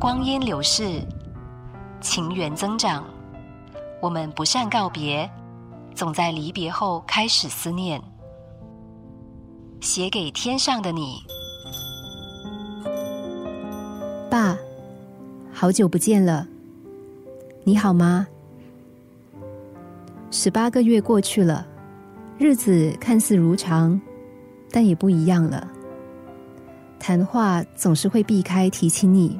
光阴流逝，情缘增长，我们不善告别，总在离别后开始思念。写给天上的你，爸，好久不见了，你好吗？十八个月过去了，日子看似如常，但也不一样了。谈话总是会避开提起你。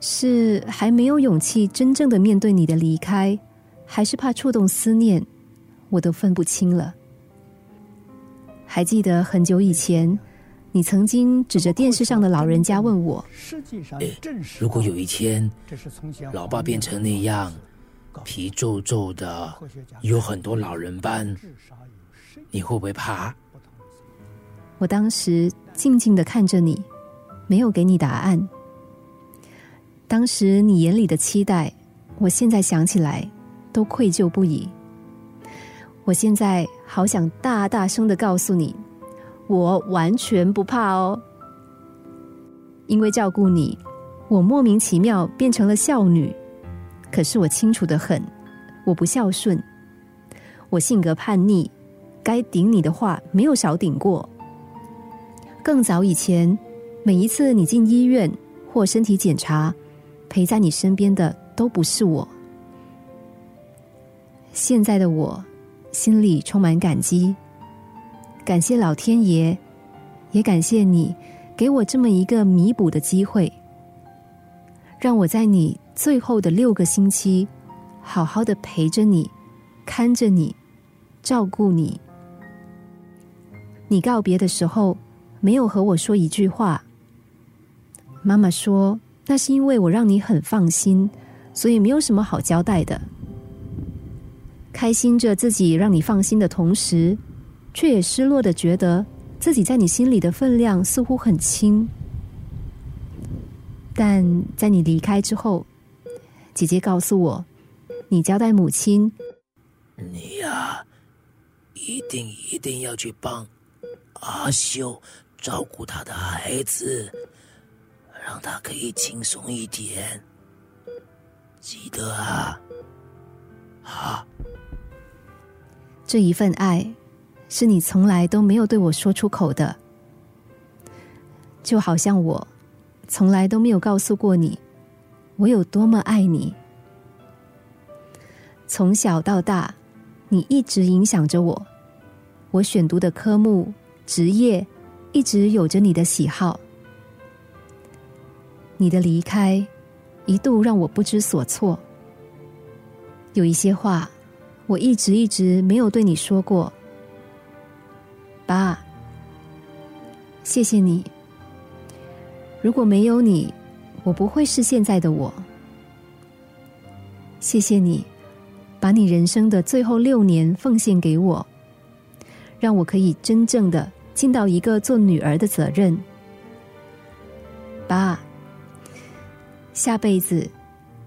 是还没有勇气真正的面对你的离开，还是怕触动思念，我都分不清了。还记得很久以前，你曾经指着电视上的老人家问我：“如果有一天，老爸变成那样，皮皱皱的，有很多老人斑，你会不会怕？”我当时静静的看着你，没有给你答案。当时你眼里的期待，我现在想起来都愧疚不已。我现在好想大大声的告诉你，我完全不怕哦。因为照顾你，我莫名其妙变成了孝女。可是我清楚的很，我不孝顺，我性格叛逆，该顶你的话没有少顶过。更早以前，每一次你进医院或身体检查。陪在你身边的都不是我。现在的我，心里充满感激，感谢老天爷，也感谢你给我这么一个弥补的机会，让我在你最后的六个星期，好好的陪着你，看着你，照顾你。你告别的时候，没有和我说一句话。妈妈说。那是因为我让你很放心，所以没有什么好交代的。开心着自己让你放心的同时，却也失落的觉得自己在你心里的分量似乎很轻。但在你离开之后，姐姐告诉我，你交代母亲，你呀，一定一定要去帮阿秀照顾他的孩子。让他可以轻松一点，记得啊！好，这一份爱是你从来都没有对我说出口的，就好像我从来都没有告诉过你我有多么爱你。从小到大，你一直影响着我，我选读的科目、职业，一直有着你的喜好。你的离开，一度让我不知所措。有一些话，我一直一直没有对你说过。爸，谢谢你。如果没有你，我不会是现在的我。谢谢你，把你人生的最后六年奉献给我，让我可以真正的尽到一个做女儿的责任。爸。下辈子，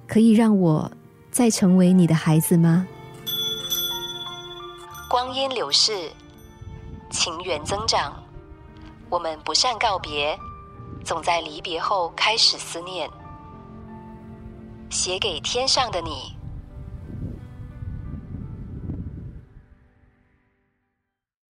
可以让我再成为你的孩子吗？光阴流逝，情缘增长，我们不善告别，总在离别后开始思念。写给天上的你。